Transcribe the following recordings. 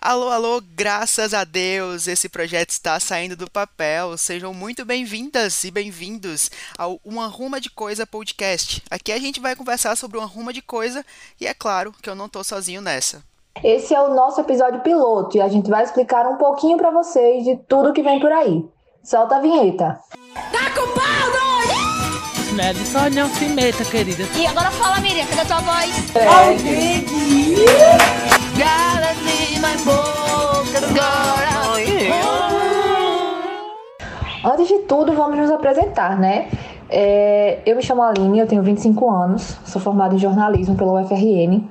Alô, alô, graças a Deus esse projeto está saindo do papel. Sejam muito bem-vindas e bem-vindos ao Uma Ruma de Coisa podcast. Aqui a gente vai conversar sobre uma ruma de coisa e é claro que eu não tô sozinho nessa. Esse é o nosso episódio piloto e a gente vai explicar um pouquinho para vocês de tudo que vem por aí. Solta a vinheta. Tá com pau, é só não se meta, querida. E agora fala, Miriam, cadê a tua voz? Antes de tudo, vamos nos apresentar, né? É, eu me chamo Aline, eu tenho 25 anos, sou formada em jornalismo pela UFRN,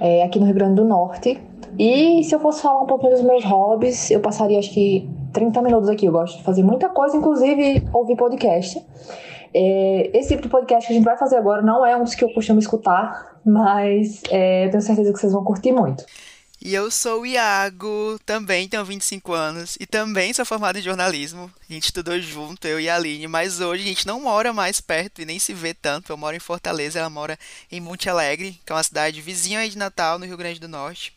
é, aqui no Rio Grande do Norte. E se eu fosse falar um pouquinho dos meus hobbies, eu passaria acho que 30 minutos aqui. Eu gosto de fazer muita coisa, inclusive ouvir podcast. É, esse tipo de podcast que a gente vai fazer agora não é um dos que eu costumo escutar, mas é, eu tenho certeza que vocês vão curtir muito. E eu sou o Iago, também tenho 25 anos e também sou formado em jornalismo. A gente estudou junto, eu e a Aline, mas hoje a gente não mora mais perto e nem se vê tanto. Eu moro em Fortaleza, ela mora em Monte Alegre, que é uma cidade vizinha aí de Natal, no Rio Grande do Norte.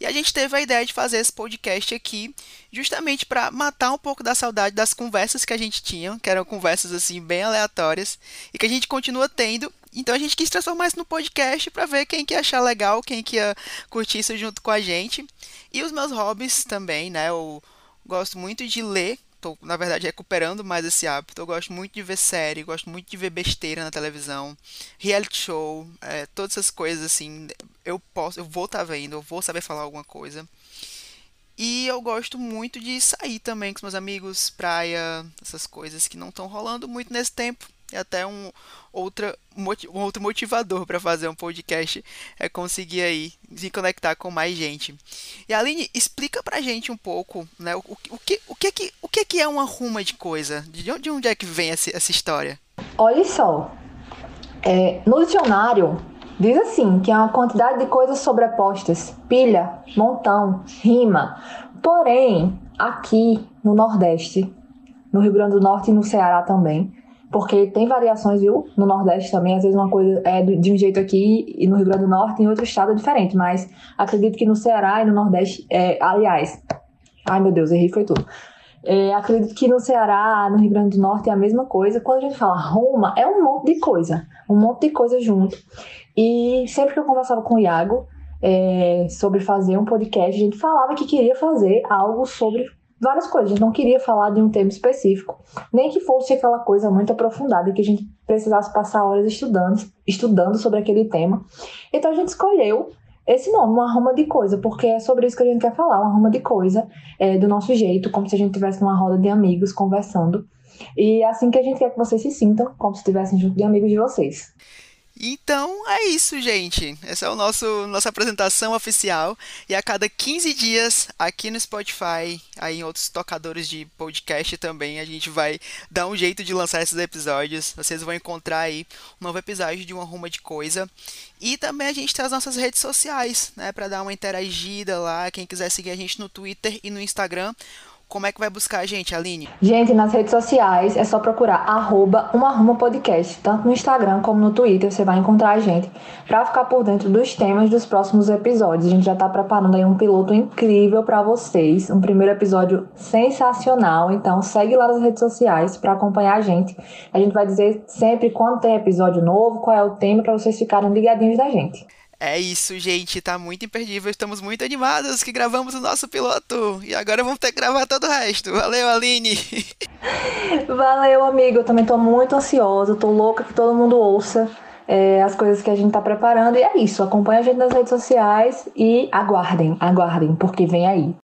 E a gente teve a ideia de fazer esse podcast aqui justamente para matar um pouco da saudade das conversas que a gente tinha, que eram conversas assim bem aleatórias e que a gente continua tendo. Então a gente quis transformar isso no podcast para ver quem que ia achar legal, quem que ia curtir isso junto com a gente. E os meus hobbies também, né? Eu gosto muito de ler, tô, na verdade, recuperando mais esse hábito. Eu gosto muito de ver série, gosto muito de ver besteira na televisão, reality show, é, todas essas coisas assim. Eu posso, eu vou estar tá vendo, eu vou saber falar alguma coisa. E eu gosto muito de sair também com os meus amigos, praia, essas coisas que não estão rolando muito nesse tempo. E até um, outra, um outro motivador para fazer um podcast é conseguir aí se conectar com mais gente. E Aline, explica pra gente um pouco, né, o, o, que, o, que, que, o que, que é uma ruma de coisa? De onde, de onde é que vem essa, essa história? Olha só, é, no dicionário diz assim que é uma quantidade de coisas sobrepostas, pilha, montão, rima. Porém, aqui no Nordeste, no Rio Grande do Norte e no Ceará também, porque tem variações, viu? No Nordeste também, às vezes uma coisa é de um jeito aqui e no Rio Grande do Norte em outro estado é diferente, mas acredito que no Ceará e no Nordeste, é, aliás, ai meu Deus, errei foi tudo. É, acredito que no Ceará, no Rio Grande do Norte é a mesma coisa. Quando a gente fala Roma, é um monte de coisa, um monte de coisa junto. E sempre que eu conversava com o Iago é, sobre fazer um podcast, a gente falava que queria fazer algo sobre várias coisas. A gente não queria falar de um tema específico, nem que fosse aquela coisa muito aprofundada que a gente precisasse passar horas estudando, estudando sobre aquele tema. Então a gente escolheu esse nome, uma ruma de coisa, porque é sobre isso que a gente quer falar, uma ruma de coisa, é, do nosso jeito, como se a gente estivesse numa roda de amigos conversando. E é assim que a gente quer que vocês se sintam, como se estivessem junto de amigos de vocês. Então é isso, gente. Essa é nosso nossa apresentação oficial e a cada 15 dias aqui no Spotify, aí em outros tocadores de podcast também, a gente vai dar um jeito de lançar esses episódios. Vocês vão encontrar aí um novo episódio de uma ruma de coisa. E também a gente tem as nossas redes sociais, né, para dar uma interagida lá, quem quiser seguir a gente no Twitter e no Instagram como é que vai buscar a gente, Aline? Gente, nas redes sociais é só procurar arroba podcast. Tanto no Instagram como no Twitter você vai encontrar a gente para ficar por dentro dos temas dos próximos episódios. A gente já tá preparando aí um piloto incrível para vocês, um primeiro episódio sensacional. Então segue lá nas redes sociais para acompanhar a gente. A gente vai dizer sempre quando tem episódio novo, qual é o tema para vocês ficarem ligadinhos da gente. É isso, gente, tá muito imperdível. Estamos muito animados que gravamos o nosso piloto. E agora vamos ter que gravar todo o resto. Valeu, Aline! Valeu, amigo. Eu também tô muito ansiosa, tô louca que todo mundo ouça é, as coisas que a gente tá preparando. E é isso. Acompanha a gente nas redes sociais e aguardem, aguardem, porque vem aí.